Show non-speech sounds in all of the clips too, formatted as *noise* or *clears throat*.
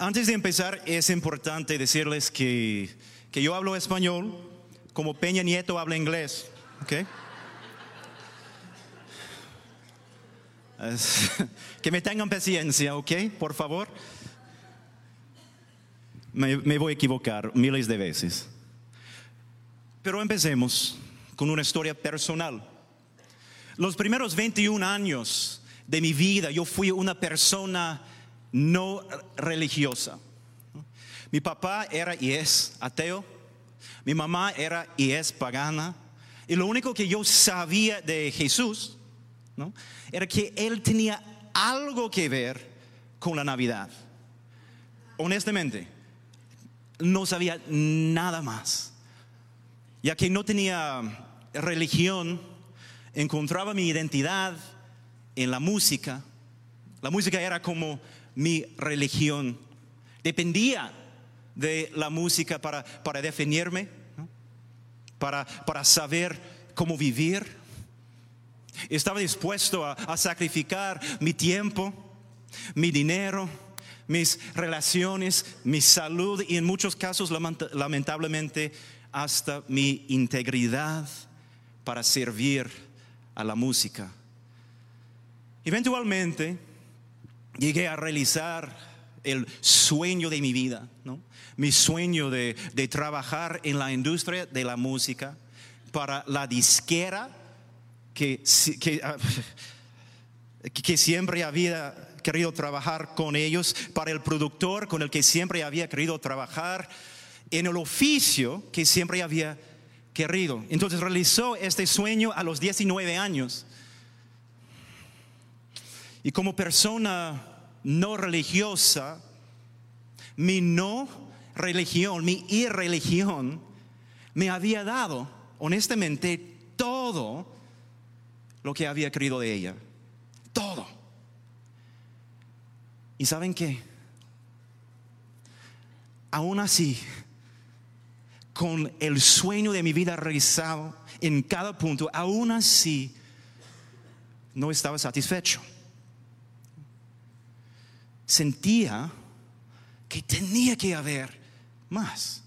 antes de empezar es importante decirles que, que yo hablo español como Peña Nieto habla inglés, *laughs* que me tengan paciencia, ¿ok? Por favor. Me, me voy a equivocar miles de veces. Pero empecemos con una historia personal. Los primeros 21 años de mi vida yo fui una persona no religiosa. Mi papá era y es ateo, mi mamá era y es pagana, y lo único que yo sabía de Jesús ¿no? era que él tenía algo que ver con la Navidad. Honestamente, no sabía nada más. Ya que no tenía religión, encontraba mi identidad en la música. La música era como mi religión. Dependía de la música para, para definirme, para, para saber cómo vivir. Estaba dispuesto a, sacrificar mi tiempo, mi dinero, mis relaciones, mi salud y en muchos casos lamenta- lamentablemente hasta mi integridad para servir a la música. Eventualmente llegué a realizar el sueño de mi vida, ¿no? mi sueño de, de trabajar en la industria de la música para la disquera que, si- que, ah, *laughs* que siempre había querido trabajar con ellos, para el productor con el que siempre había querido trabajar, en el oficio que siempre había querido. Entonces realizó este sueño a los 19 años. Y como persona no religiosa, mi no religión, mi irreligión, me había dado, honestamente, todo lo que había querido de ella. Todo. ¿Y saben qué? Aún así, con el sueño de mi vida realizado en cada punto, aún así no estaba satisfecho. Sentía que tenía que haber más.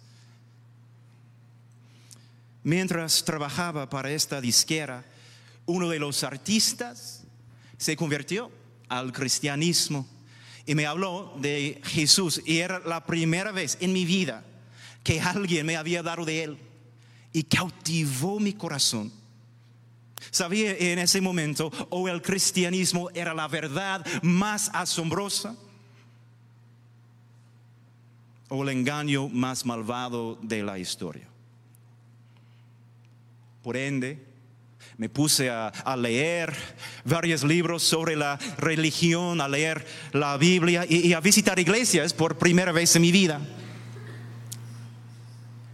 Mientras trabajaba para esta disquera, uno de los artistas se convirtió al cristianismo y me habló de Jesús y era la primera vez en mi vida que alguien me había dado de él y cautivó mi corazón. Sabía en ese momento o el cristianismo era la verdad más asombrosa o el engaño más malvado de la historia. Por ende, me puse a, leer varios libros sobre la religión, a leer la Biblia y, y a visitar iglesias por primera vez en mi vida.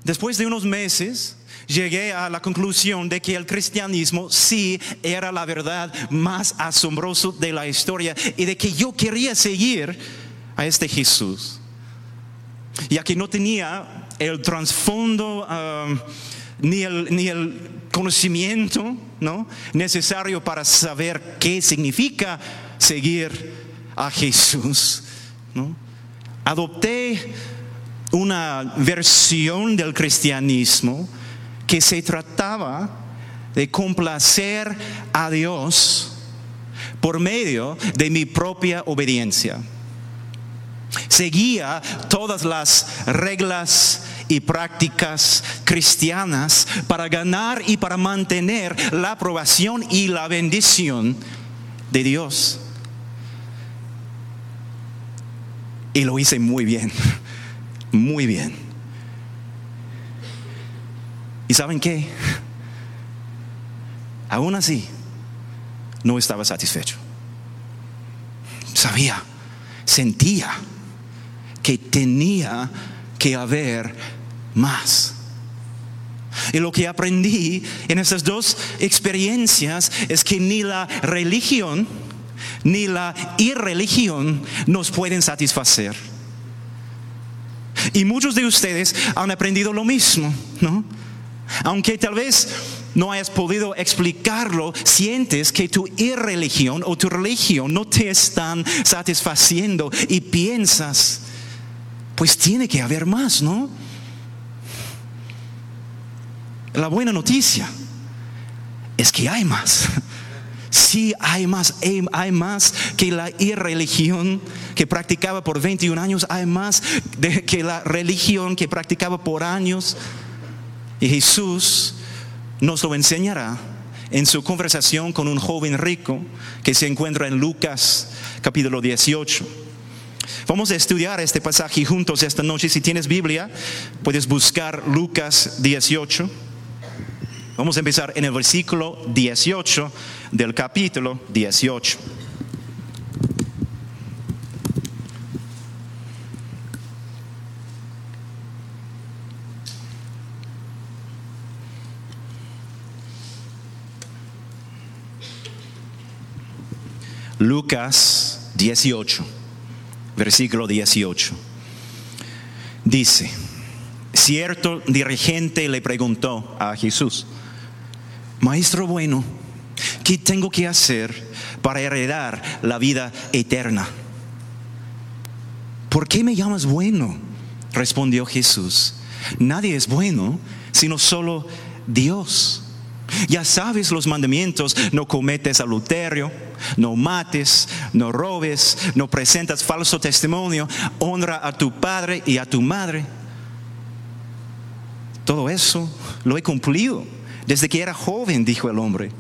Después de unos meses, llegué a la conclusión de que el cristianismo sí era la verdad más asombrosa de la historia y de que yo quería seguir a este Jesús. Ya que no tenía el trasfondo um, ni, el, ni el conocimiento ¿no? necesario para saber qué significa seguir a Jesús. Adopté una versión del cristianismo que se trataba de complacer a Dios por medio de mi propia obediencia. Seguía todas las reglas y prácticas cristianas para ganar y para mantener la aprobación y la bendición de Dios. Y lo hice muy bien, *laughs* muy bien. ¿Y saben qué? Aún así, no estaba satisfecho. Sabía, sentía que tenía que haber más. Y lo que aprendí en esas dos experiencias es que ni la religión ni la irreligión nos pueden satisfacer. Y muchos de ustedes han aprendido lo mismo, ¿no? Aunque tal vez no hayas podido explicarlo, sientes que tu irreligión o tu religión no te están satisfaciendo y piensas, pues tiene que haber más, ¿no? La buena noticia es que hay más. Sí, hay más, hay más que la irreligión que practicaba por 21 años, hay más de, que la religión que practicaba por años. Y Jesús nos lo enseñará en su conversación con un joven rico que se encuentra en Lucas capítulo 18. Vamos a estudiar este pasaje juntos esta noche. Si tienes Biblia, puedes buscar Lucas 18. Vamos a empezar en el versículo 18 del capítulo 18. Lucas 18, versículo 18. Dice, cierto dirigente le preguntó a Jesús, Maestro bueno, ¿qué tengo que hacer para heredar la vida eterna? ¿Por qué me llamas bueno? Respondió Jesús. Nadie es bueno sino solo Dios. Ya sabes los mandamientos, no cometes adulterio, no mates, no robes, no presentas falso testimonio, honra a tu padre y a tu madre. Todo eso lo he cumplido desde que era joven, dijo el hombre.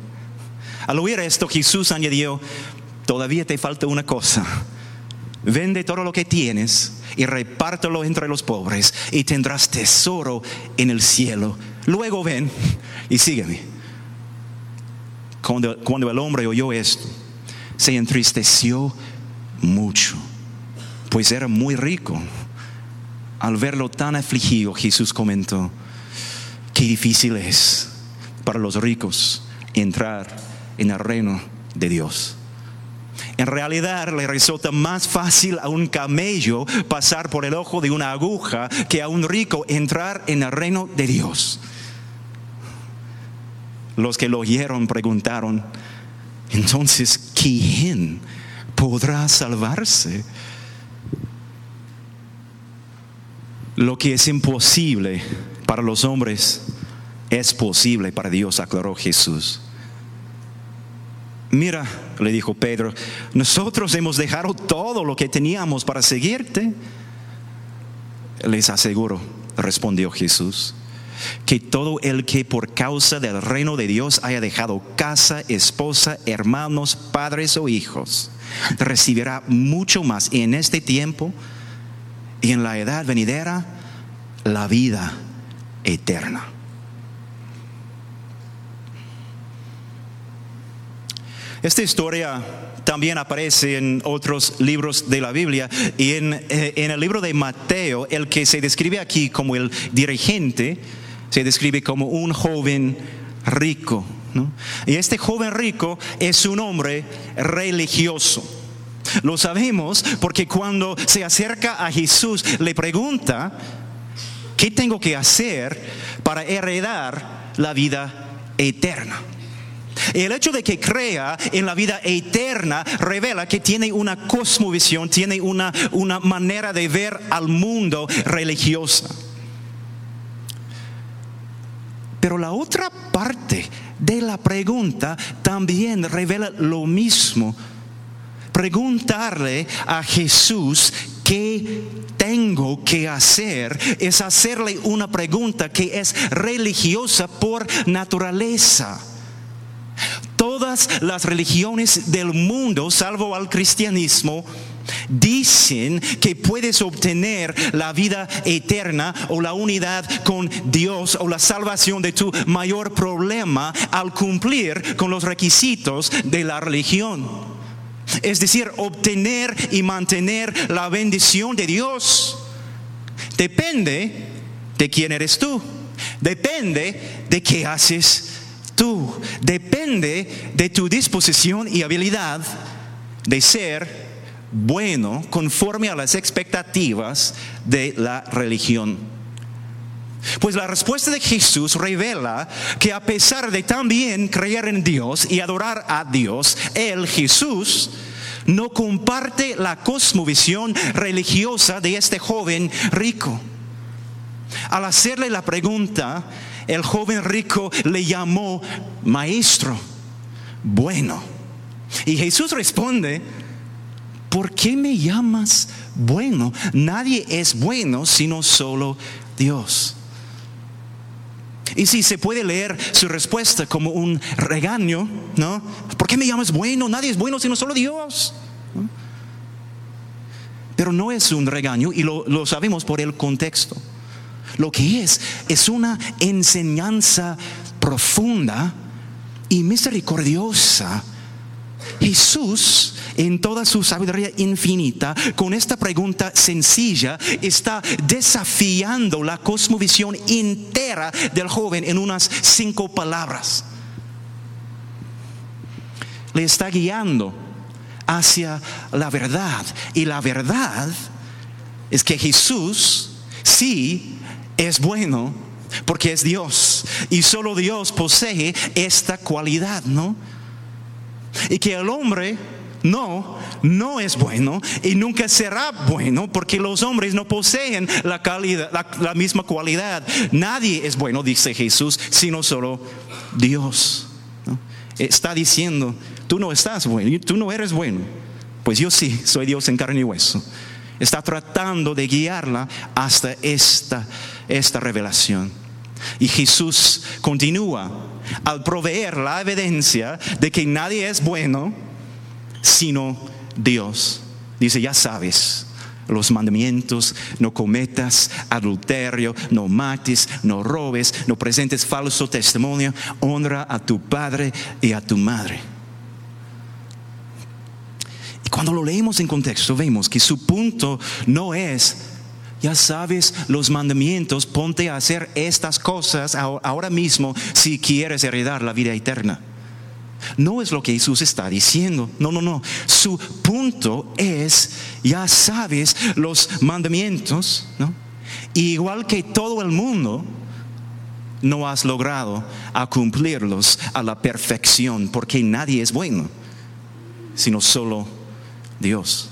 Al oír esto, Jesús añadió, todavía te falta una cosa. Vende todo lo que tienes y repártelo entre los pobres y tendrás tesoro en el cielo. Luego ven y sígueme. Cuando, el hombre oyó esto, se entristeció mucho, pues era muy rico. Al verlo tan afligido, Jesús comentó, qué difícil es para los ricos entrar en el reino de Dios. En realidad le resulta más fácil a un camello pasar por el ojo de una aguja que a un rico entrar en el reino de Dios. Los que lo oyeron preguntaron, entonces, ¿quién podrá salvarse? Lo que es imposible para los hombres es posible para Dios, aclaró Jesús. Mira, le dijo Pedro, nosotros hemos dejado todo lo que teníamos para seguirte. Les aseguro, respondió Jesús, que todo el que por causa del reino de Dios haya dejado casa, esposa, hermanos, padres o hijos, recibirá mucho más en este tiempo y en la edad venidera la vida eterna. Esta historia también aparece en otros libros de la Biblia y en, eh, el libro de Mateo, el que se describe aquí como el dirigente, se describe como un joven rico. Y este joven rico es un hombre religioso. Lo sabemos porque cuando se acerca a Jesús le pregunta, ¿qué tengo que hacer para heredar la vida eterna? El hecho de que crea en la vida eterna revela que tiene una cosmovisión, tiene una, una manera de ver al mundo religiosa. Pero la otra parte de la pregunta también revela lo mismo. Preguntarle a Jesús qué tengo que hacer es hacerle una pregunta que es religiosa por naturaleza. Todas las religiones del mundo, salvo al cristianismo, dicen que puedes obtener la vida eterna o la unidad con Dios o la salvación de tu mayor problema al cumplir con los requisitos de la religión. Es decir, obtener y mantener la bendición de Dios. Depende de quién eres tú. Depende de qué haces tú. Depende de tu disposición y habilidad de ser bueno conforme a las expectativas de la religión. Pues la respuesta de Jesús revela que a pesar de también creer en Dios y adorar a Dios, Él, Jesús, no comparte la cosmovisión religiosa de este joven rico. Al hacerle la pregunta, el joven rico le llamó maestro, bueno. Y Jesús responde, ¿por qué me llamas bueno? Nadie es bueno sino solo Dios. Y si se puede leer su respuesta como un regaño, ¿no? ¿Por qué me llamas bueno? Nadie es bueno sino solo Dios. Pero no es un regaño y lo, lo sabemos por el contexto. Lo que es es una enseñanza profunda y misericordiosa. Jesús, en toda su sabiduría infinita, con esta pregunta sencilla, está desafiando la cosmovisión entera del joven en unas cinco palabras. Le está guiando hacia la verdad. Y la verdad es que Jesús sí es bueno porque es Dios y solo Dios posee esta cualidad, ¿no? Y que el hombre no, no es bueno y nunca será bueno porque los hombres no poseen la, misma cualidad. Nadie es bueno, dice Jesús, sino solo Dios. Está diciendo, tú no estás bueno, tú no eres bueno. Pues yo sí, soy Dios en carne y hueso. Está tratando de guiarla hasta esta, esta revelación. Y Jesús continúa al proveer la evidencia de que nadie es bueno sino Dios. Dice, ya sabes, los mandamientos, no cometas adulterio, no mates, no robes, no presentes falso testimonio, honra a tu padre y a tu madre. Y cuando lo leemos en contexto, vemos que su punto no es, ya sabes los mandamientos, ponte a hacer estas cosas ahora mismo si quieres heredar la vida eterna. No es lo que Jesús está diciendo. No, no, no. Su punto es, ya sabes los mandamientos, ¿no? igual que todo el mundo, no has logrado a cumplirlos a la perfección, porque nadie es bueno, sino solo Dios.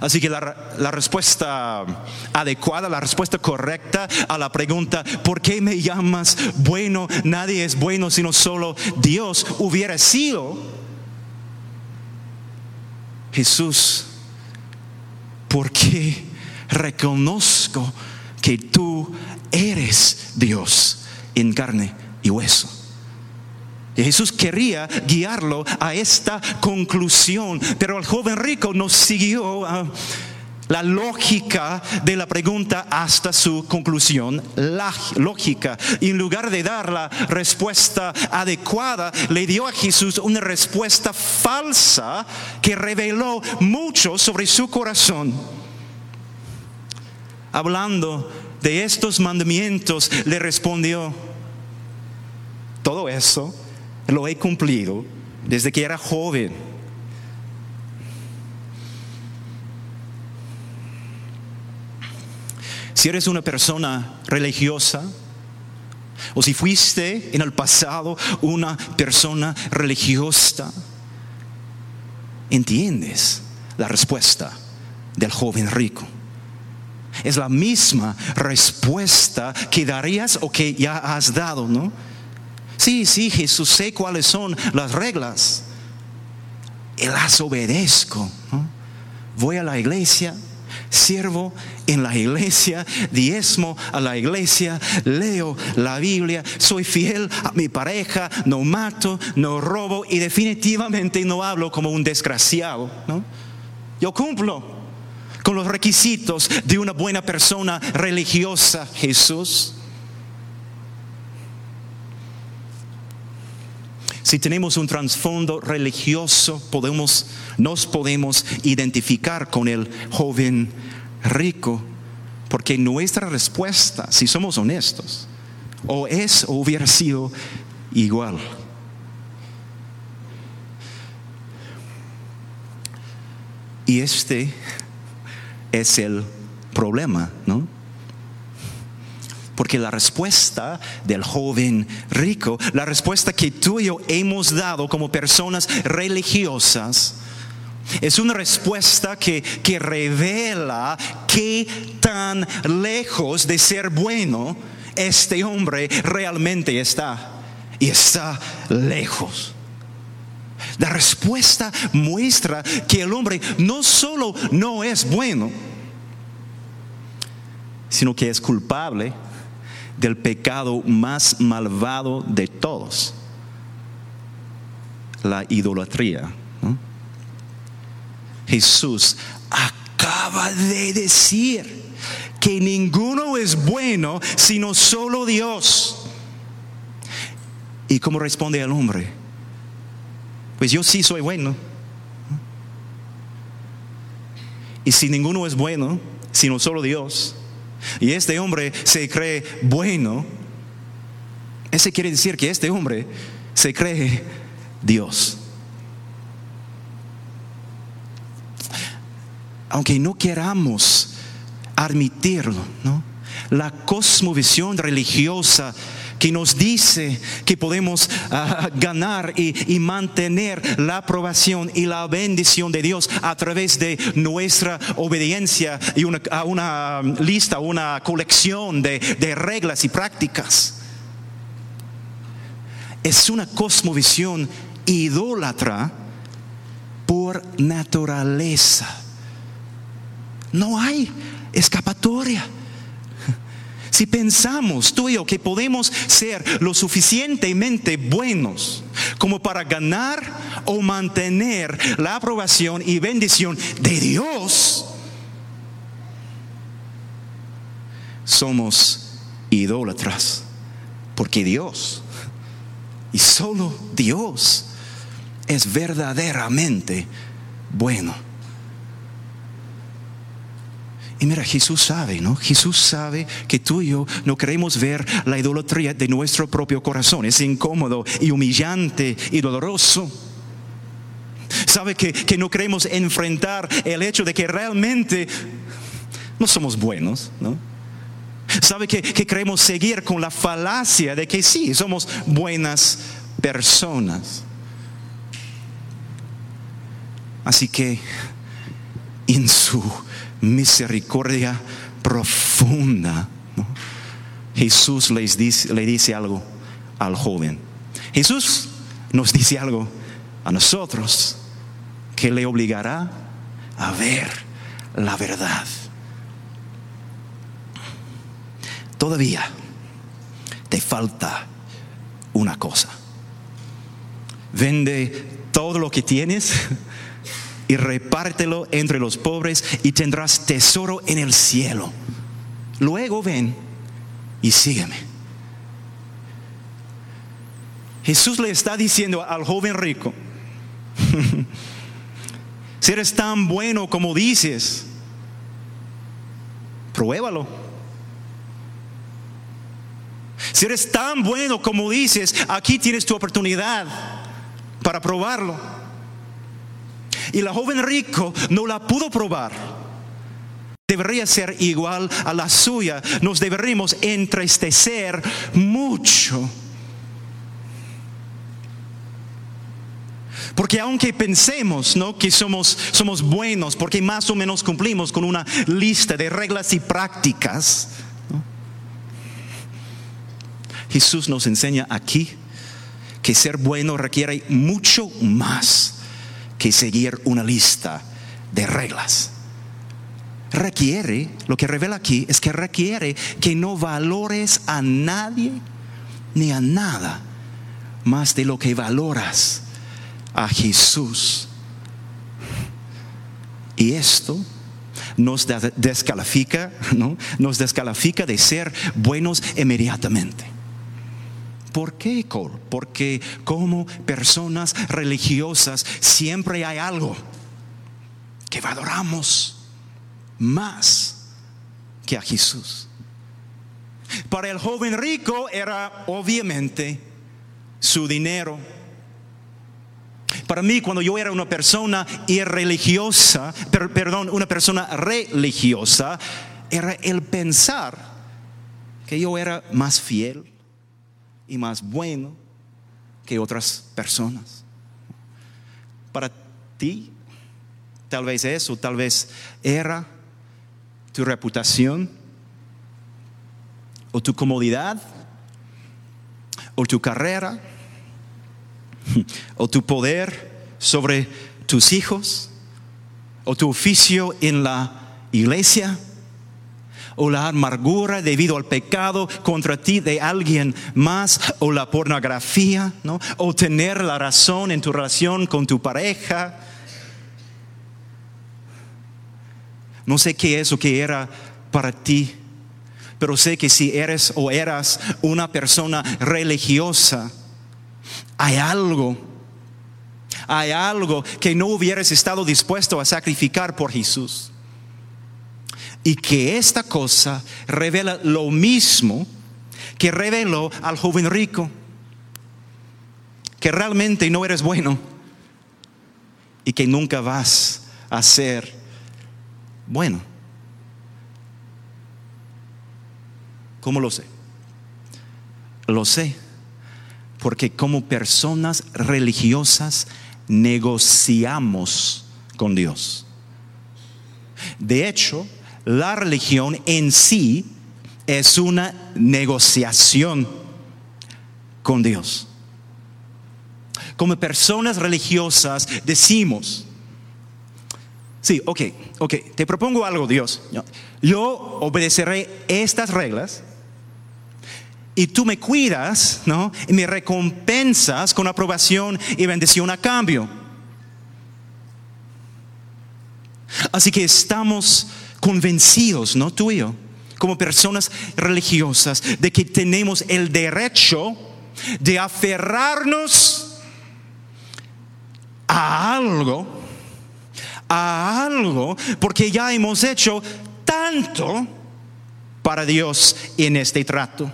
Así que la, respuesta adecuada, la respuesta correcta a la pregunta, ¿por qué me llamas bueno? Nadie es bueno sino solo Dios hubiera sido Jesús. ¿Por qué reconozco que tú eres Dios en carne y hueso? Y Jesús quería guiarlo a esta conclusión, pero el joven rico no siguió ah, la lógica de la pregunta hasta su conclusión, la lógica. En lugar de dar la respuesta adecuada, le dio a Jesús una respuesta falsa que reveló mucho sobre su corazón. Hablando de estos mandamientos, le respondió, todo eso lo he cumplido desde que era joven. Si eres una persona religiosa, o si fuiste en el pasado una persona religiosa, entiendes la respuesta del joven rico. Es la misma respuesta que darías o que ya has dado, ¿no? Sí, sí, Jesús, sé cuáles son las reglas. Y las obedezco. Voy a la iglesia, sirvo en la iglesia, diezmo a la iglesia, leo la Biblia, soy fiel a mi pareja, no mato, no robo y definitivamente no hablo como un desgraciado. Yo cumplo con los requisitos de una buena persona religiosa, Jesús. Si tenemos un trasfondo religioso, podemos, nos podemos identificar con el joven rico, porque nuestra respuesta, si somos honestos, o es o hubiera sido igual. Y este es el problema, ¿no? Porque la respuesta del joven rico, la respuesta que tú y yo hemos dado como personas religiosas, Es una respuesta que, que revela qué tan lejos de ser bueno este hombre realmente está. Y está lejos. La respuesta muestra que el hombre no solo no es bueno, sino que es culpable del pecado más malvado de todos, la idolatría. Jesús acaba de decir que ninguno es bueno sino solo Dios. ¿Y cómo responde el hombre? Pues yo sí soy bueno. Y si ninguno es bueno, sino solo Dios, y este hombre se cree bueno, ese quiere decir que este hombre se cree Dios. Aunque no queramos admitirlo, ¿no? La cosmovisión religiosa que nos dice que podemos ah, ganar y, mantener la aprobación y la bendición de Dios a través de nuestra obediencia y una, a una lista, una colección de reglas y prácticas. Es una cosmovisión idólatra por naturaleza. No hay escapatoria. Si pensamos tú y yo que podemos ser lo suficientemente buenos como para ganar o mantener la aprobación y bendición de Dios, somos idólatras. Porque Dios, y solo Dios, es verdaderamente bueno. Y mira, Jesús sabe, ¿no? Jesús sabe que tú y yo no queremos ver la idolatría de nuestro propio corazón. Es incómodo y humillante y doloroso. Sabe que, que no queremos enfrentar el hecho de que realmente no somos buenos, ¿no? Sabe que, que queremos seguir con la falacia de que sí, somos buenas personas. Así que en su misericordia profunda. Jesús les dice, le dice algo al joven. Jesús nos dice algo a nosotros que le obligará a ver la verdad. Todavía te falta una cosa. Vende todo lo que tienes y repártelo entre los pobres y tendrás tesoro en el cielo. Luego ven y sígueme. Jesús le está diciendo al joven rico, *laughs* si eres tan bueno como dices, pruébalo. Si eres tan bueno como dices, aquí tienes tu oportunidad para probarlo. Y la joven rico no la pudo probar. Debería ser igual a la suya. Nos deberíamos entristecer mucho. Porque aunque pensemos ¿no? que somos, somos buenos, porque más o menos cumplimos con una lista de reglas y prácticas, Jesús nos enseña aquí que ser bueno requiere mucho más que seguir una lista de reglas. Requiere, lo que revela aquí es que requiere que no valores a nadie ni a nada más de lo que valoras a Jesús. Y esto nos descalifica, ¿no? Nos descalifica de ser buenos inmediatamente. ¿Por qué, Cole? Porque como personas religiosas siempre hay algo que valoramos más que a Jesús. Para el joven rico era obviamente su dinero. Para mí, cuando yo era una persona irreligiosa, perdón, una persona religiosa, era el pensar que yo era más fiel, y más bueno que otras personas. Para ti, Tal vez eso, tal vez era tu reputación o tu comodidad o tu carrera *laughs* o tu poder sobre tus hijos o tu oficio en la iglesia o la amargura debido al pecado contra ti de alguien más, o la pornografía, ¿no? o tener la razón en tu relación con tu pareja. No sé qué es o qué era para ti, pero sé que si eres o eras una persona religiosa, hay algo, hay algo que no hubieras estado dispuesto a sacrificar por Jesús y que esta cosa revela lo mismo que reveló al joven rico, que realmente no eres bueno y que nunca vas a ser bueno. ¿Cómo lo sé? Lo sé porque como personas religiosas negociamos con Dios. De hecho, la religión en sí es una negociación con Dios. Como personas religiosas decimos, sí, ok, ok, te propongo algo Dios. Yo obedeceré estas reglas y tú me cuidas, ¿no? Y me recompensas con aprobación y bendición a cambio. Así que estamos convencidos, ¿no? Tú y yo, como personas religiosas, de que tenemos el derecho de aferrarnos a algo, a algo, porque ya hemos hecho tanto para Dios en este trato.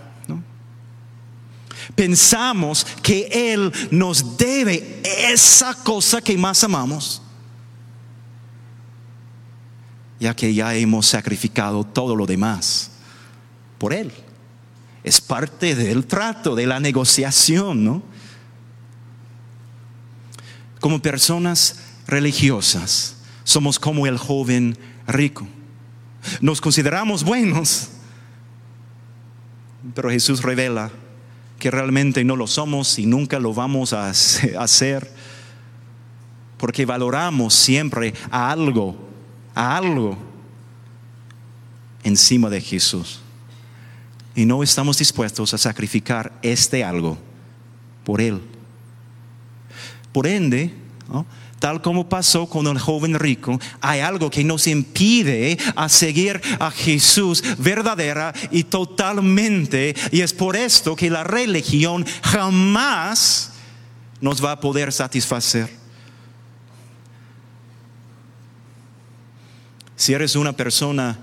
Pensamos que Él nos debe esa cosa que más amamos ya que ya hemos sacrificado todo lo demás por Él. Es parte del trato, de la negociación, ¿no? Como personas religiosas, somos como el joven rico. Nos consideramos buenos, pero Jesús revela que realmente no lo somos y nunca lo vamos a *laughs* hacer, porque valoramos siempre a algo a algo encima de Jesús. Y no estamos dispuestos a sacrificar este algo por Él. Por ende, tal como pasó con el joven rico, hay algo que nos impide a seguir a Jesús verdadera y totalmente. Y es por esto que la religión jamás nos va a poder satisfacer. Si eres una persona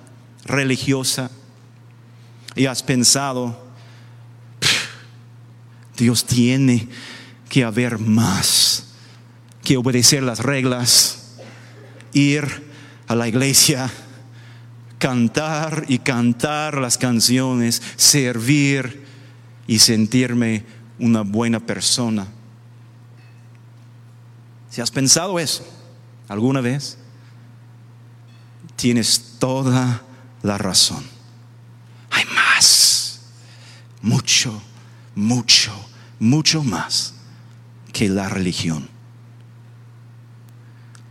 religiosa y has pensado, Dios tiene que haber más que obedecer las reglas, ir a la iglesia, cantar y cantar las canciones, servir y sentirme una buena persona. Si has pensado eso alguna vez, tienes toda la razón. Hay más, mucho, mucho, mucho más que la religión.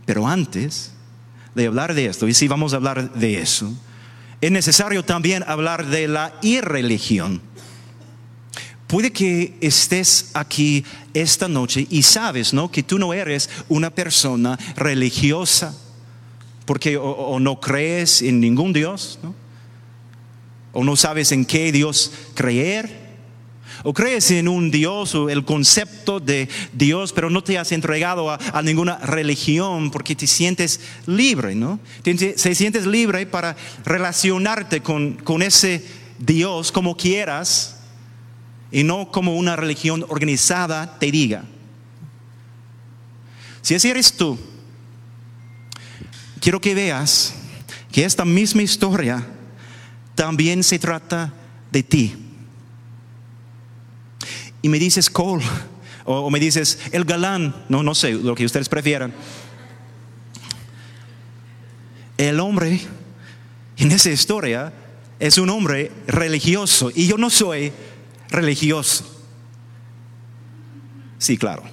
Pero antes de hablar de esto, y si vamos a hablar de eso, es necesario también hablar de la irreligión. Puede que estés aquí esta noche y sabes, ¿no? Que tú no eres una persona religiosa porque o, no crees en ningún Dios, o no sabes en qué Dios creer, o crees en un Dios o el concepto de Dios, pero no te has entregado a, ninguna religión porque te sientes libre, ¿no? Te, sientes libre para relacionarte con, con ese Dios como quieras y no como una religión organizada te diga. Si ese eres tú, quiero que veas que esta misma historia también se trata de ti. Y me dices Cole, o, me dices el galán, no, no sé, lo que ustedes prefieran. el hombre en esa historia es un hombre religioso y yo no soy religioso. Sí, claro.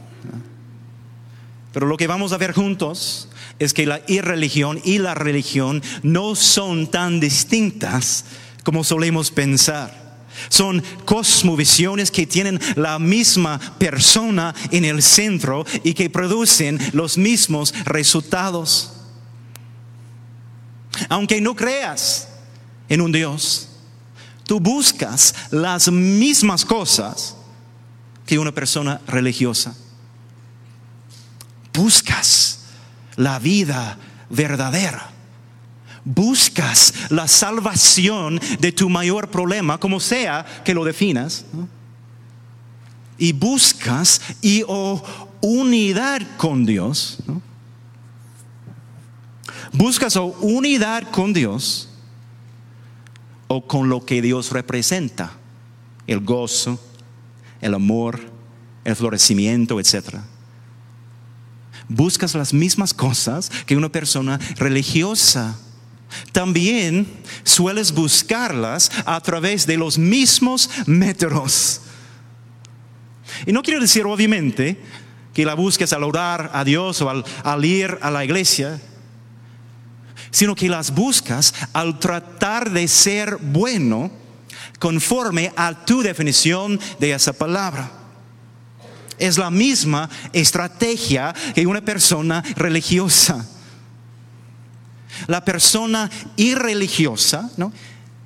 Pero lo que vamos a ver juntos es que la irreligión y la religión no son tan distintas como solemos pensar. Son cosmovisiones que tienen la misma persona en el centro y que producen los mismos resultados. Aunque no creas en un Dios, tú buscas las mismas cosas que una persona religiosa. Buscas la vida verdadera. Buscas la salvación de tu mayor problema, como sea que lo definas. Y buscas y o unidad con Dios. Buscas o unidad con Dios o con lo que Dios representa. El gozo, el amor, el florecimiento, etc. Buscas las mismas cosas que una persona religiosa. También sueles buscarlas a través de los mismos métodos. Y no quiero decir, obviamente, que la busques al orar a Dios o al, al ir a la iglesia, sino que las buscas al tratar de ser bueno conforme a tu definición de esa palabra. Es la misma estrategia que una persona religiosa. La persona irreligiosa ¿no?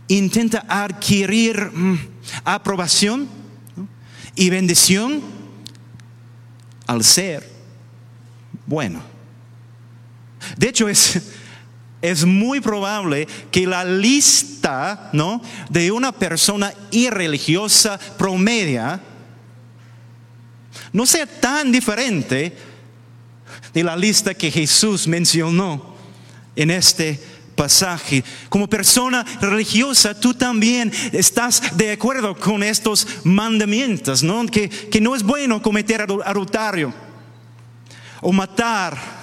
intenta adquirir mm, aprobación y bendición al ser bueno. De hecho, es, es muy probable que la lista de una persona irreligiosa promedia no sea tan diferente de la lista que Jesús mencionó en este pasaje. Como persona religiosa, tú también estás de acuerdo con estos mandamientos, ¿no? Que, que no es bueno cometer adulterio o matar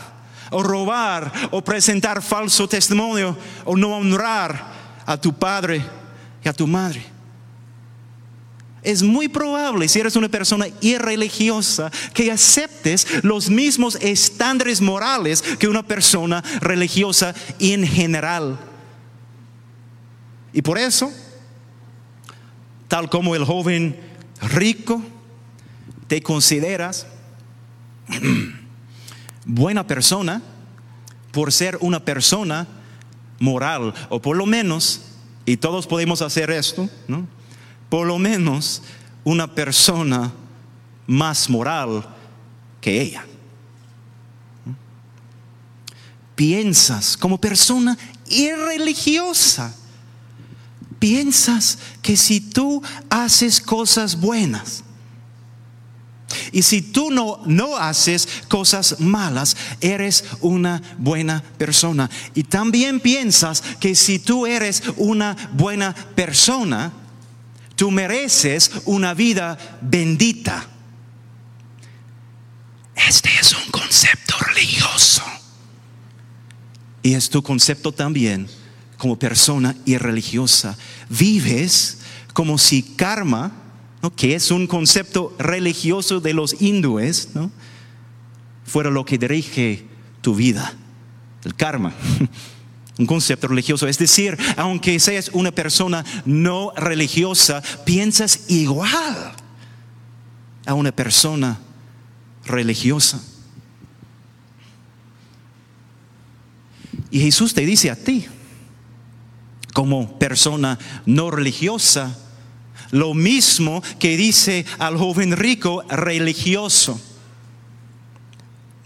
o robar, o presentar falso testimonio, o no honrar a tu padre y a tu madre. Es muy probable, si eres una persona irreligiosa, que aceptes los mismos estándares morales que una persona religiosa en general. Y por eso, tal como el joven rico, te consideras *clears throat* buena persona por ser una persona moral, o por lo menos, y todos podemos hacer esto, ¿no? Por lo menos una persona más moral que ella. Piensas como persona irreligiosa. Piensas que si tú haces cosas buenas, y si tú no, no haces cosas malas, eres una buena persona. Y también piensas que si tú eres una buena persona, tú mereces una vida bendita. Este es un concepto religioso. Y es tu concepto también como persona irreligiosa. Vives como si karma que es un concepto religioso de los hindúes, fuera lo que dirige tu vida, el karma. *laughs* Un concepto religioso. Es decir, aunque seas una persona no religiosa, piensas igual a una persona religiosa. Y Jesús te dice a ti, como persona no religiosa, lo mismo que dice al joven rico religioso.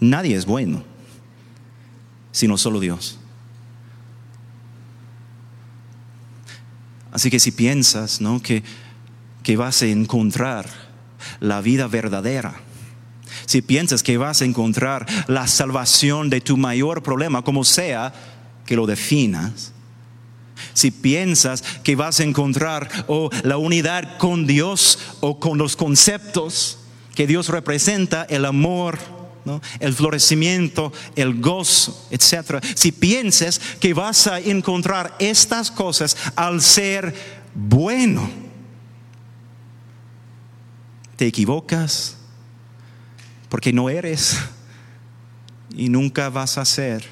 Nadie es bueno, sino solo Dios. Así que si piensas ¿no? que, que vas a encontrar la vida verdadera, si piensas que vas a encontrar la salvación de tu mayor problema, como sea que lo definas, si piensas que vas a encontrar o la unidad con Dios o con los conceptos que Dios representa, el amor, el florecimiento, el gozo, etc. Si piensas que vas a encontrar estas cosas al ser bueno, te equivocas porque no eres y nunca vas a ser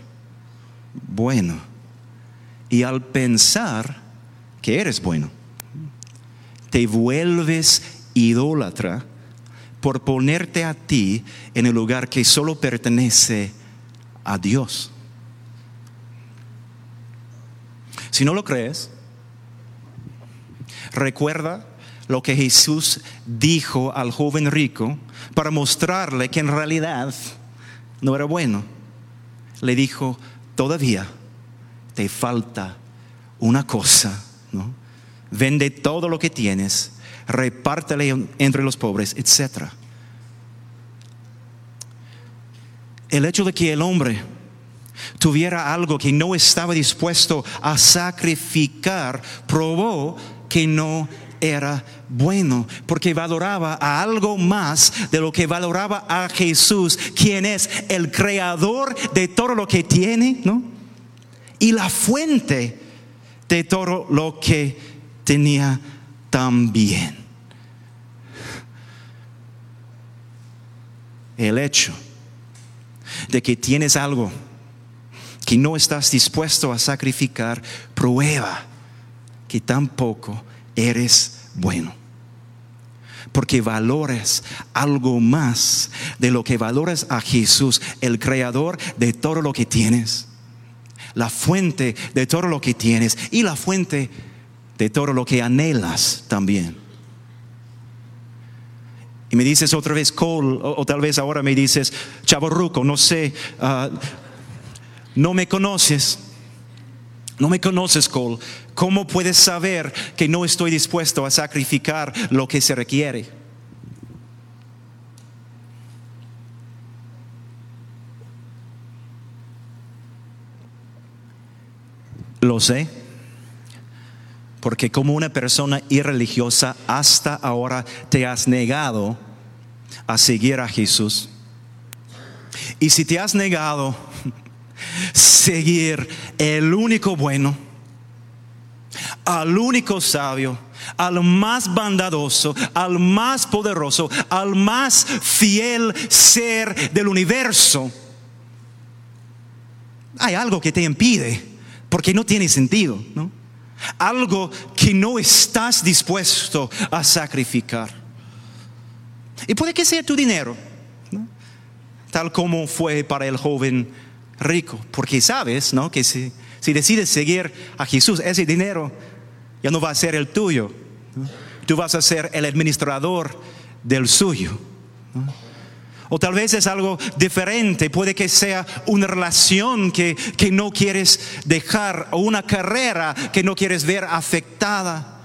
bueno. Y al pensar que eres bueno, te vuelves idólatra por ponerte a ti en el lugar que solo pertenece a Dios. Si no lo crees, recuerda lo que Jesús dijo al joven rico para mostrarle que en realidad no era bueno. Le dijo, todavía te falta una cosa. Vende todo lo que tienes, repártele entre los pobres, etc. El hecho de que el hombre tuviera algo que no estaba dispuesto a sacrificar probó que no era bueno, porque valoraba a algo más de lo que valoraba a Jesús, quien es el creador de todo lo que tiene, ¿no? Y la fuente de todo lo que tenía también. El hecho de que tienes algo que no estás dispuesto a sacrificar, prueba que tampoco eres bueno. Porque valores algo más de lo que valores a Jesús, el creador de todo lo que tienes, la fuente de todo lo que tienes y la fuente de todo lo que anhelas también. Y me dices otra vez, Cole, o, tal vez ahora me dices, Chaborruco, no sé, ah, no me conoces. No me conoces, Cole. ¿Cómo puedes saber que no estoy dispuesto a sacrificar lo que se requiere? Lo sé, porque como una persona irreligiosa hasta ahora te has negado a seguir a Jesús. Y si te has negado *laughs* seguir el único bueno, al único sabio, al más bondadoso, al más poderoso, al más fiel ser del universo, hay algo que te impide, porque no tiene sentido, ¿no? Algo que no estás dispuesto a sacrificar. Y puede que sea tu dinero, tal como fue para el joven rico, porque sabes, ¿no? Que si, si decides seguir a Jesús, ese dinero ya no va a ser el tuyo. Tú vas a ser el administrador del suyo. O tal vez es algo diferente, puede que sea una relación que, que no quieres dejar o una carrera que no quieres ver afectada.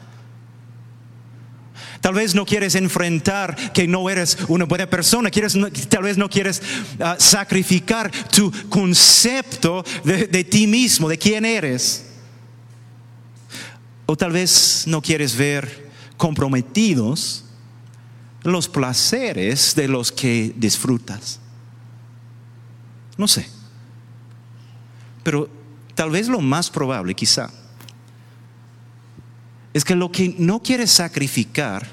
Tal vez no quieres enfrentar que no eres una buena persona. Quieres, tal vez no quieres ah, sacrificar tu concepto de, de ti mismo, de quién eres. O tal vez no quieres ver comprometidos los placeres de los que disfrutas. No sé. Pero tal vez lo más probable, quizá, es que lo que no quieres sacrificar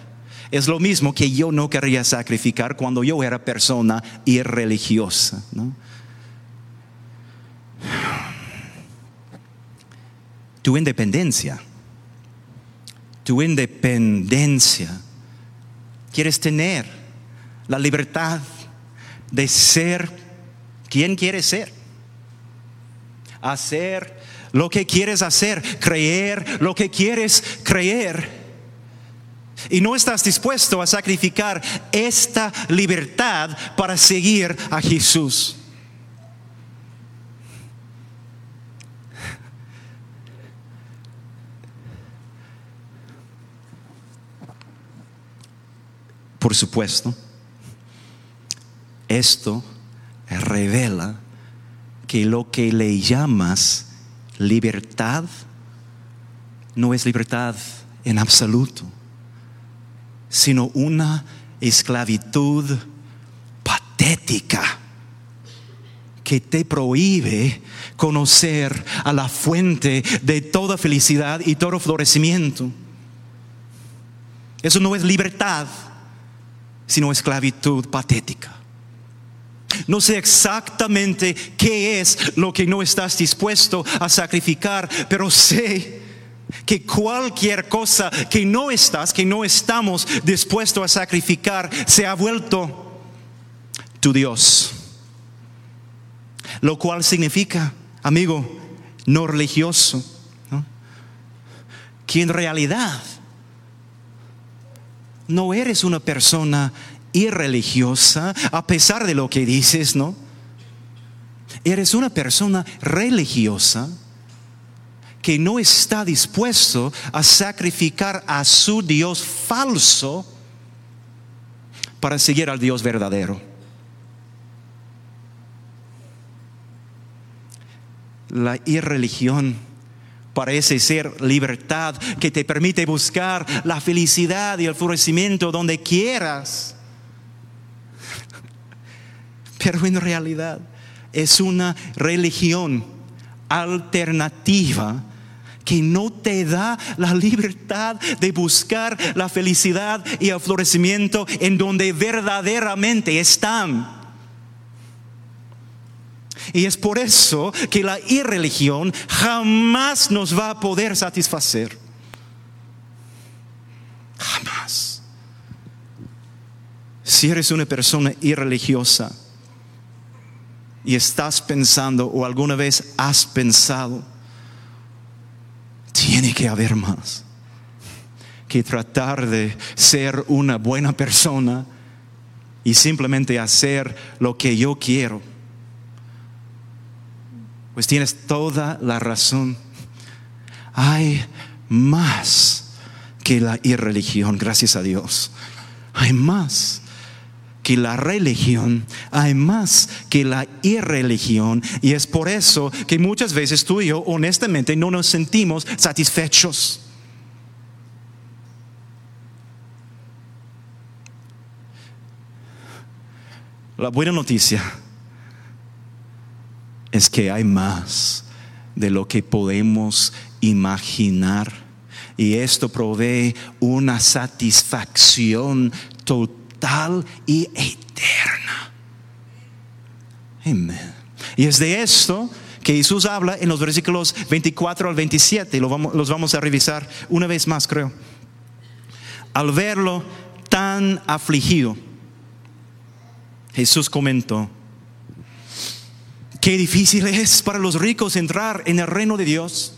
es lo mismo que yo no quería sacrificar cuando yo era persona irreligiosa. Tu independencia, tu independencia, quieres tener la libertad de ser quien quieres ser, hacer lo que quieres hacer, creer lo que quieres creer. Y no estás dispuesto a sacrificar esta libertad para seguir a Jesús. Por supuesto, esto revela que lo que le llamas libertad no es libertad en absoluto, sino una esclavitud patética que te prohíbe conocer a la fuente de toda felicidad y todo florecimiento. Eso no es libertad, sino esclavitud patética. No sé exactamente qué es lo que no estás dispuesto a sacrificar, pero sé que cualquier cosa que no estás, que no estamos dispuestos a sacrificar, se ha vuelto tu Dios. Lo cual significa, amigo, no religioso, que en realidad no eres una persona irreligiosa, a pesar de lo que dices, ¿no? Eres una persona religiosa que no está dispuesto a sacrificar a su Dios falso para seguir al Dios verdadero. La irreligión parece ser libertad que te permite buscar la felicidad y el florecimiento donde quieras. Pero en realidad es una religión alternativa que no te da la libertad de buscar la felicidad y el florecimiento en donde verdaderamente están. Y es por eso que la irreligión jamás nos va a poder satisfacer. Jamás. Si eres una persona irreligiosa y estás pensando o alguna vez has pensado, tiene que haber más que tratar de ser una buena persona y simplemente hacer lo que yo quiero. Pues tienes toda la razón. Hay más que la irreligión, gracias a Dios. Hay más que la religión, hay más que la irreligión. Y es por eso que muchas veces tú y yo honestamente no nos sentimos satisfechos. La buena noticia es que hay más de lo que podemos imaginar. Y esto provee una satisfacción total y eterna. Amén. Y es de esto que Jesús habla en los versículos 24 al 27. Lo vamos, los vamos a revisar una vez más, creo. Al verlo tan afligido, Jesús comentó, qué difícil es para los ricos entrar en el reino de Dios.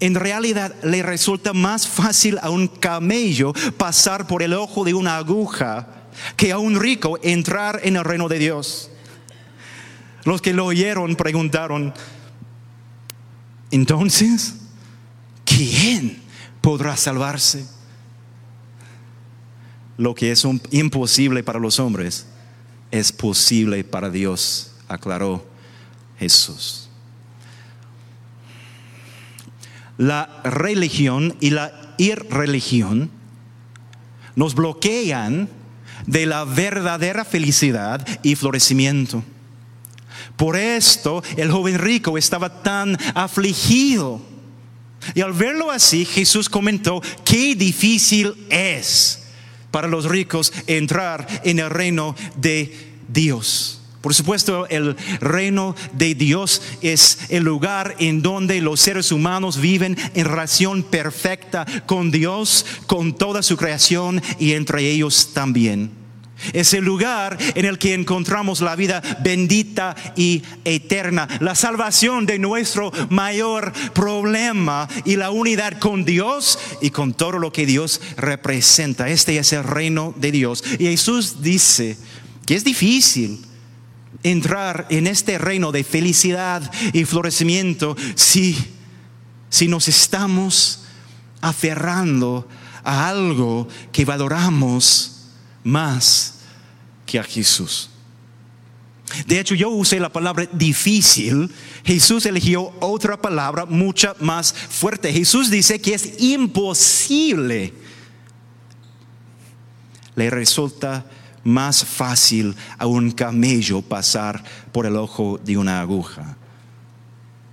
En realidad le resulta más fácil a un camello pasar por el ojo de una aguja que a un rico entrar en el reino de Dios. Los que lo oyeron preguntaron, entonces, ¿quién podrá salvarse? Lo que es imposible para los hombres es posible para Dios, aclaró Jesús. la religión y la irreligión nos bloquean de la verdadera felicidad y florecimiento. Por esto el joven rico estaba tan afligido. Y al verlo así, Jesús comentó, qué difícil es para los ricos entrar en el reino de Dios. Por supuesto, el reino de Dios es el lugar en donde los seres humanos viven en relación perfecta con Dios, con toda su creación y entre ellos también. Es el lugar en el que encontramos la vida bendita y eterna, la salvación de nuestro mayor problema y la unidad con Dios y con todo lo que Dios representa. Este es el reino de Dios. Y Jesús dice que es difícil entrar en este reino de felicidad y florecimiento si, si nos estamos aferrando a algo que valoramos más que a Jesús. De hecho, yo usé la palabra difícil. Jesús eligió otra palabra mucha más fuerte. Jesús dice que es imposible. Le resulta más fácil a un camello pasar por el ojo de una aguja.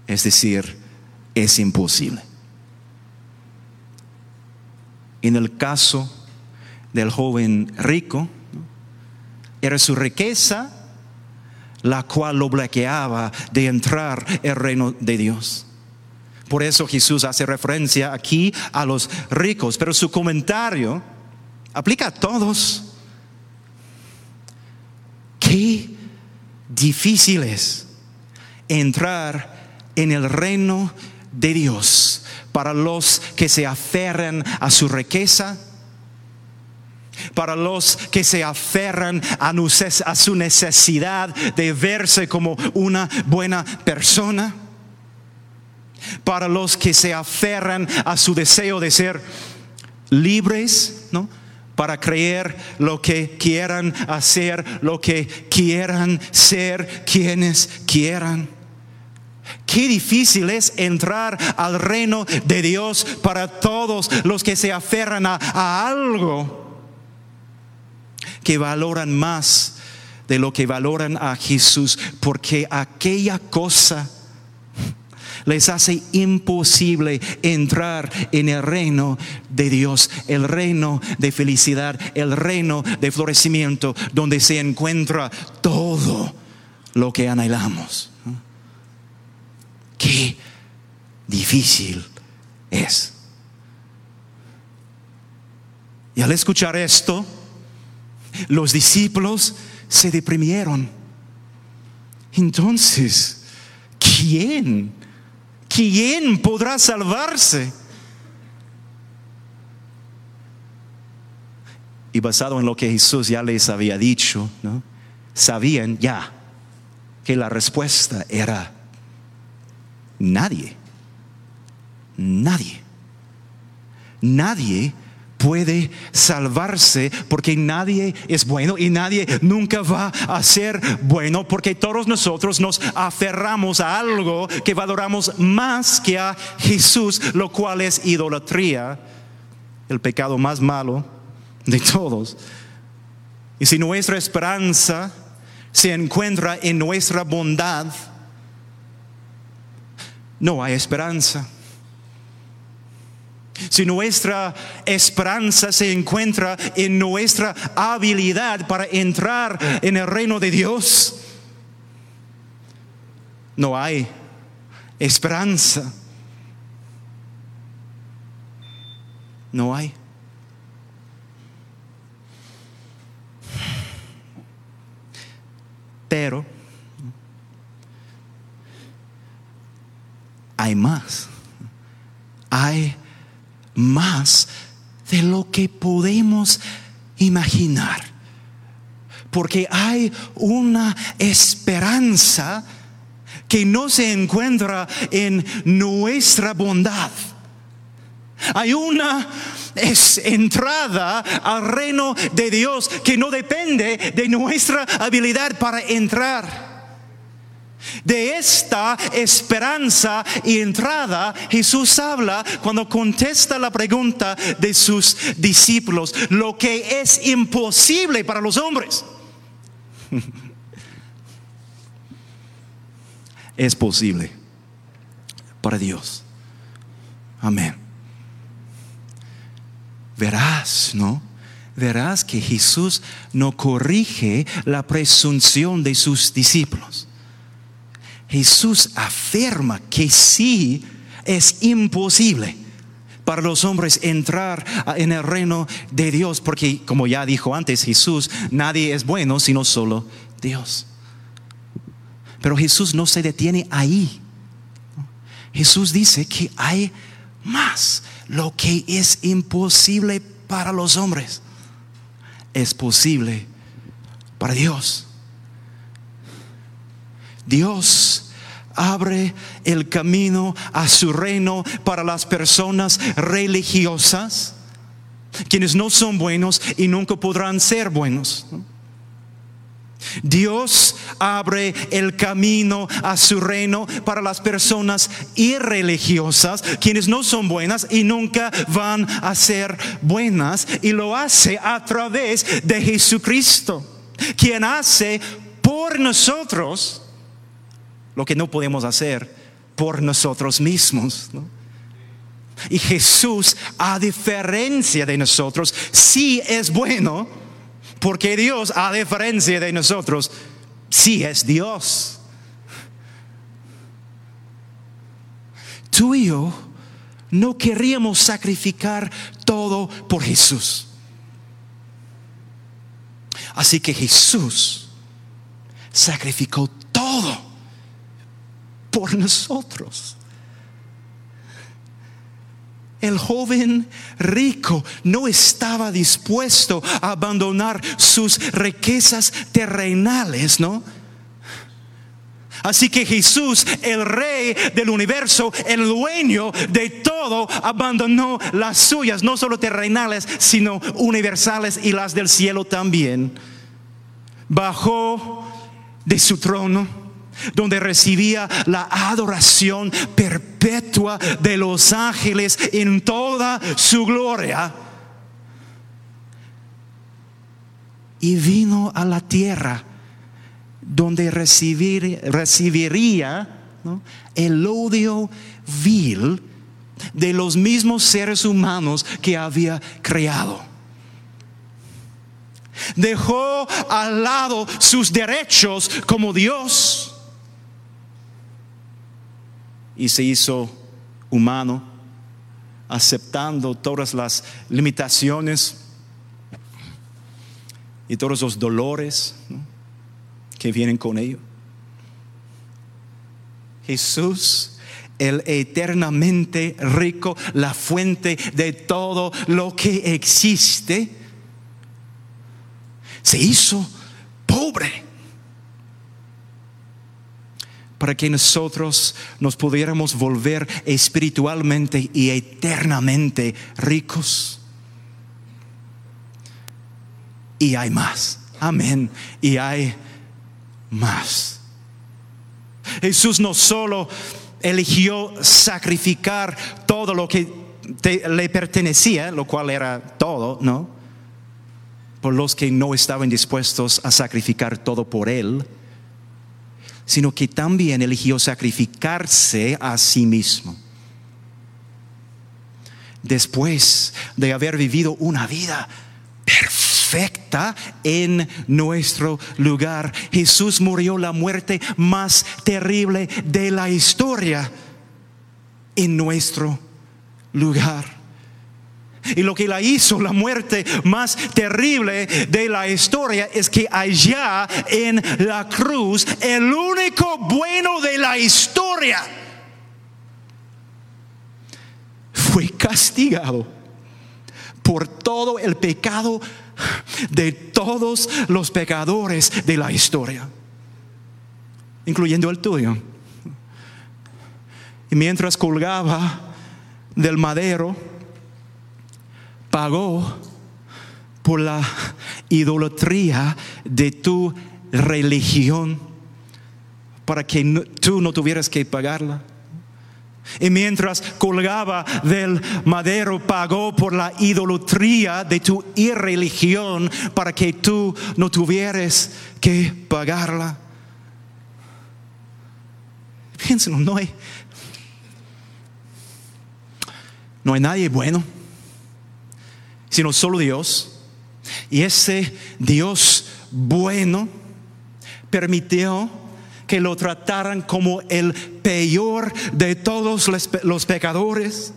Es decir, es imposible. En el caso del joven rico, era su riqueza la cual lo bloqueaba de entrar el reino de Dios. Por eso Jesús hace referencia aquí a los ricos, pero su comentario aplica a todos. Qué difícil es entrar en el reino de Dios para los que se aferran a su riqueza, para los que se aferran a, su necesidad de verse como una buena persona, para los que se aferran a su deseo de ser libres, ¿no? Para creer lo que quieran hacer, lo que quieran ser, quienes quieran. Qué difícil es entrar al reino de Dios para todos los que se aferran a, algo que valoran más de lo que valoran a Jesús, porque aquella cosa les hace imposible entrar en el reino de Dios, el reino de felicidad, el reino de florecimiento, donde se encuentra todo lo que anhelamos. Qué difícil es. Y al escuchar esto, los discípulos se deprimieron. Entonces, ¿quién? ¿Quién podrá salvarse? Y basado en lo que Jesús ya les había dicho, ¿no? sabían ya que la respuesta era nadie. Nadie. Nadie puede salvarse porque nadie es bueno y nadie nunca va a ser bueno porque todos nosotros nos aferramos a algo que valoramos más que a Jesús, lo cual es idolatría, el pecado más malo de todos. Y si nuestra esperanza se encuentra en nuestra bondad, no hay esperanza. Si nuestra esperanza se encuentra en nuestra habilidad para entrar en el reino de Dios, no hay esperanza. No hay. Pero hay más. Hay más de lo que podemos imaginar. Porque hay una esperanza que no se encuentra en nuestra bondad. Hay una entrada al reino de Dios que no depende de nuestra habilidad para entrar. De esta esperanza y entrada Jesús habla cuando contesta la pregunta de sus discípulos, lo que es imposible para los hombres. *laughs* es posible para Dios. Amén. Verás, ¿no? Verás que Jesús no corrige la presunción de sus discípulos. Jesús afirma que sí es imposible para los hombres entrar en el reino de Dios, porque como ya dijo antes Jesús, nadie es bueno sino solo Dios. Pero Jesús no se detiene ahí. Jesús dice que hay más. Lo que es imposible para los hombres es posible para Dios. Dios abre el camino a su reino para las personas religiosas, quienes no son buenos y nunca podrán ser buenos. Dios abre el camino a su reino para las personas irreligiosas, quienes no son buenas y nunca van a ser buenas, y lo hace a través de Jesucristo, quien hace por nosotros lo que no podemos hacer por nosotros mismos. Y Jesús, a diferencia de nosotros, sí es bueno porque Dios, a diferencia de nosotros, sí es Dios. Tú y yo no queríamos sacrificar todo por Jesús. Así que Jesús sacrificó todo por nosotros. El joven rico no estaba dispuesto a abandonar sus riquezas terrenales, ¿no? Así que Jesús, el rey del universo, el dueño de todo, abandonó las suyas, no solo terrenales, sino universales y las del cielo también. Bajó de su trono donde recibía la adoración perpetua de los ángeles en toda su gloria. Y vino a la tierra donde recibiría el odio vil de los mismos seres humanos que había creado. Dejó al lado sus derechos como Dios y se hizo humano, aceptando todas las limitaciones y todos los dolores que vienen con ello. Jesús, el eternamente rico, la fuente de todo lo que existe, se hizo pobre para que nosotros nos pudiéramos volver espiritualmente y eternamente ricos. Y hay más. Amén. Y hay más. Jesús no solo eligió sacrificar todo lo que le pertenecía, lo cual era todo, ¿no? Por los que no estaban dispuestos a sacrificar todo por Él sino que también eligió sacrificarse a sí mismo. Después de haber vivido una vida perfecta en nuestro lugar, Jesús murió la muerte más terrible de la historia en nuestro lugar. Y lo que la hizo la muerte más terrible de la historia es que allá en la cruz, el único bueno de la historia fue castigado por todo el pecado de todos los pecadores de la historia, incluyendo el tuyo. Y mientras colgaba del madero, pagó por la idolatría de tu religión para que tú no tuvieras que pagarla. Y mientras colgaba del madero, pagó por la idolatría de tu irreligión para que tú no tuvieras que pagarla. Piénselo, no hay, no hay nadie bueno sino solo Dios. Y ese Dios bueno permitió que lo trataran como el peor de todos los pecadores.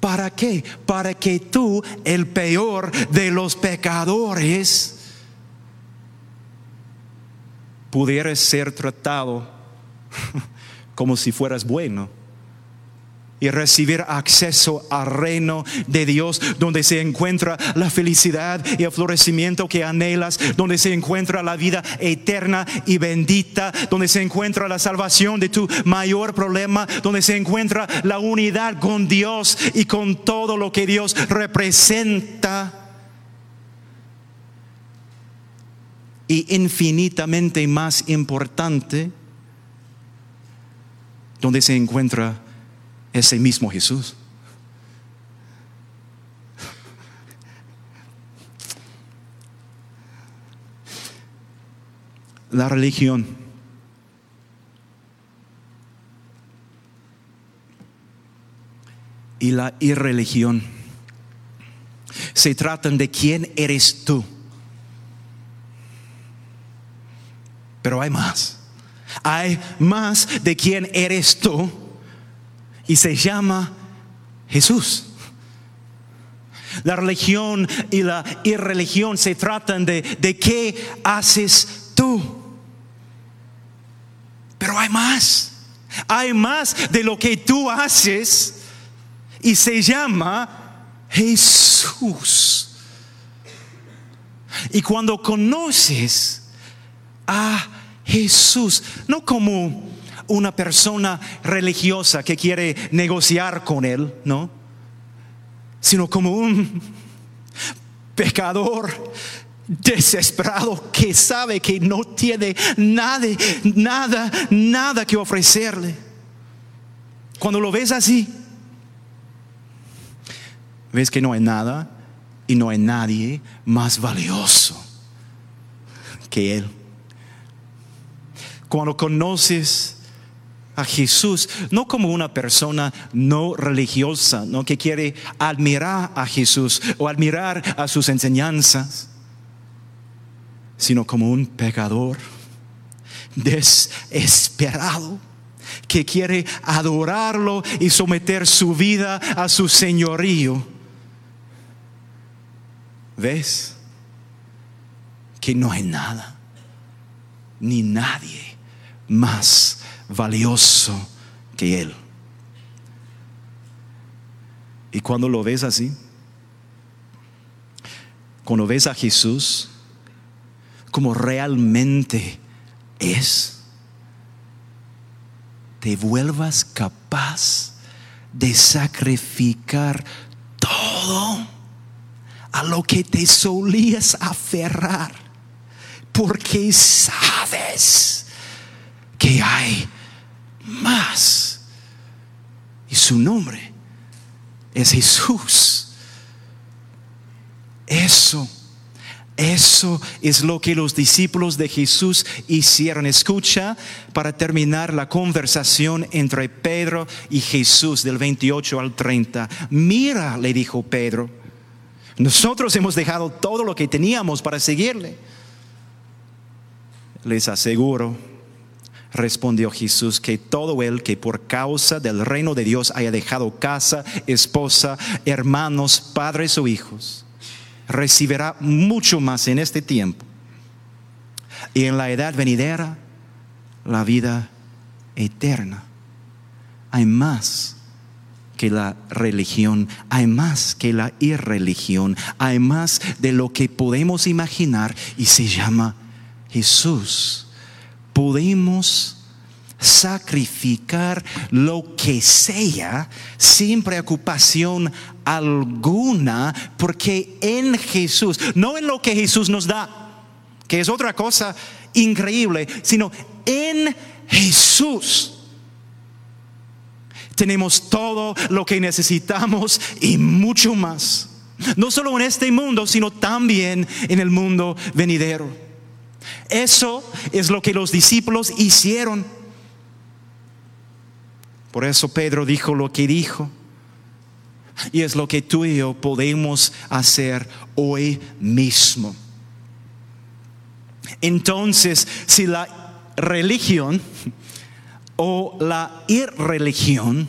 ¿Para qué? Para que tú, el peor de los pecadores, pudieras ser tratado *laughs* como si fueras bueno y recibir acceso al reino de Dios, donde se encuentra la felicidad y el florecimiento que anhelas, donde se encuentra la vida eterna y bendita, donde se encuentra la salvación de tu mayor problema, donde se encuentra la unidad con Dios y con todo lo que Dios representa. y infinitamente más importante, donde se encuentra ese mismo Jesús. La religión. Y la irreligión se tratan de quién eres tú. Pero hay más. Hay más de quién eres tú y se llama Jesús. La religión y la irreligión se tratan de, de qué haces tú. Pero hay más. Hay más de lo que tú haces y se llama Jesús. Y cuando conoces a Jesús, no como una persona religiosa que quiere negociar con Él, ¿no? Sino como un *laughs* pecador desesperado que sabe que no tiene nada, nada, nada que ofrecerle. Cuando lo ves así, ves que no hay nada y no hay nadie más valioso que Él. Cuando conoces a Jesús, no como una persona no religiosa, ¿no? que quiere admirar a Jesús o admirar a sus enseñanzas, sino como un pecador desesperado que quiere adorarlo y someter su vida a su señorío. ¿Ves? Que no hay nada, ni nadie más valioso que Él. Y cuando lo ves así, cuando ves a Jesús como realmente es, te vuelvas capaz de sacrificar todo a lo que te solías aferrar, porque sabes que hay más. Y su nombre es Jesús. Eso, eso es lo que los discípulos de Jesús hicieron. Escucha para terminar la conversación entre Pedro y Jesús del 28 al 30. Mira, le dijo Pedro, nosotros hemos dejado todo lo que teníamos para seguirle. Les aseguro Respondió Jesús que todo el que por causa del reino de Dios haya dejado casa, esposa, hermanos, padres o hijos, recibirá mucho más en este tiempo. Y en la edad venidera, la vida eterna. Hay más que la religión, hay más que la irreligión, hay más de lo que podemos imaginar y se llama Jesús podemos sacrificar lo que sea sin preocupación alguna, porque en Jesús, no en lo que Jesús nos da, que es otra cosa increíble, sino en Jesús tenemos todo lo que necesitamos y mucho más. No solo en este mundo, sino también en el mundo venidero. Eso es lo que los discípulos hicieron. Por eso Pedro dijo lo que dijo. Y es lo que tú y yo podemos hacer hoy mismo. Entonces, si la religión o la irreligión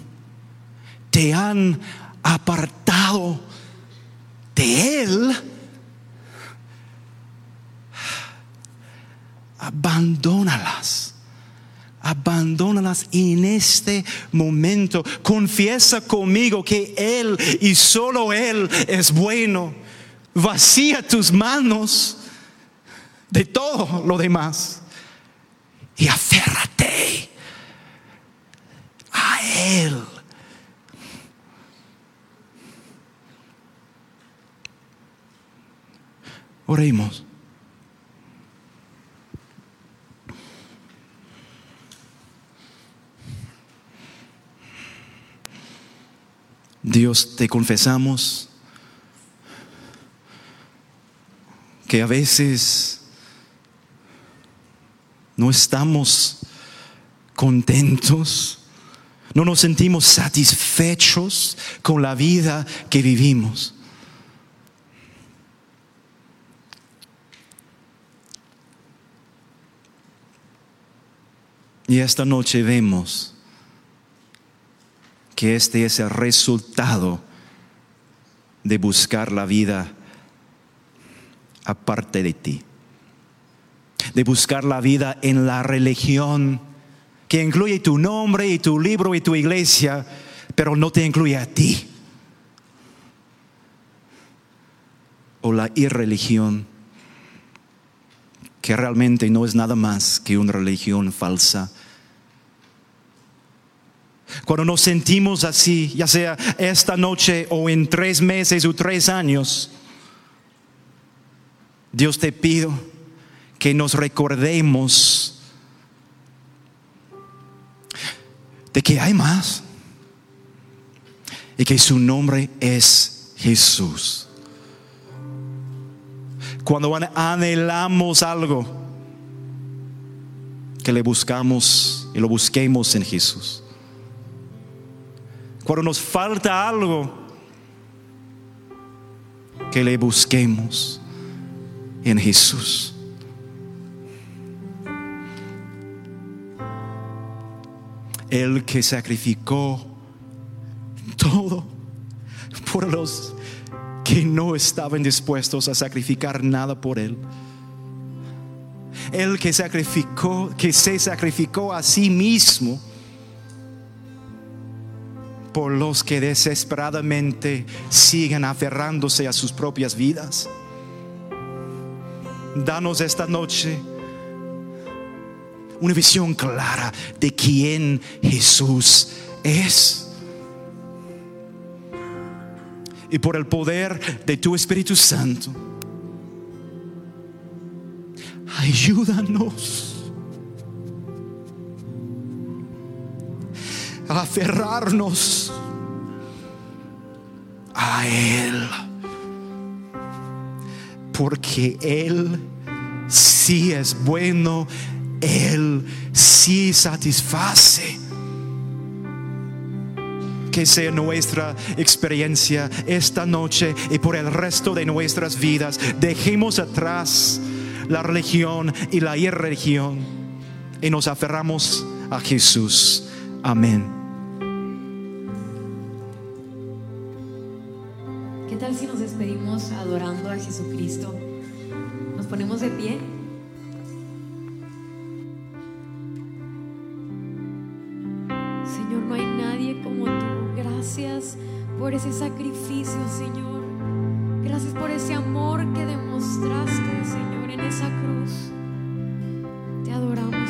te han apartado de Él, abandónalas. Abandónalas en este momento. Confiesa conmigo que Él y solo Él es bueno. Vacía tus manos de todo lo demás y aférrate a Él. Oremos. Dios, te confesamos que a veces no estamos contentos, no nos sentimos satisfechos con la vida que vivimos. Y esta noche vemos que este es el resultado de buscar la vida aparte de ti, de buscar la vida en la religión que incluye tu nombre y tu libro y tu iglesia, pero no te incluye a ti. O la irreligión, que realmente no es nada más que una religión falsa. Cuando nos sentimos así, ya sea esta noche o en tres meses o tres años, Dios te pido que nos recordemos de que hay más y que su nombre es Jesús. Cuando anhelamos algo, que le buscamos y lo busquemos en Jesús. Cuando nos falta algo, que le busquemos en Jesús. El que sacrificó todo por los que no estaban dispuestos a sacrificar nada por Él. El que sacrificó, que se sacrificó a sí mismo por los que desesperadamente siguen aferrándose a sus propias vidas. Danos esta noche una visión clara de quién Jesús es. Y por el poder de tu Espíritu Santo, ayúdanos a aferrarnos a Él. Porque Él sí es bueno él sí satisface. Que sea nuestra experiencia esta noche y por el resto de nuestras vidas. Dejemos atrás la religión y la irreligión y nos aferramos a Jesús. Amén. tal si nos despedimos adorando a Jesucristo? ¿Nos ponemos de pie? Señor, no hay nadie como tú. Gracias por ese sacrificio, Señor. Gracias por ese amor que demostraste, Señor, en esa cruz. Te adoramos.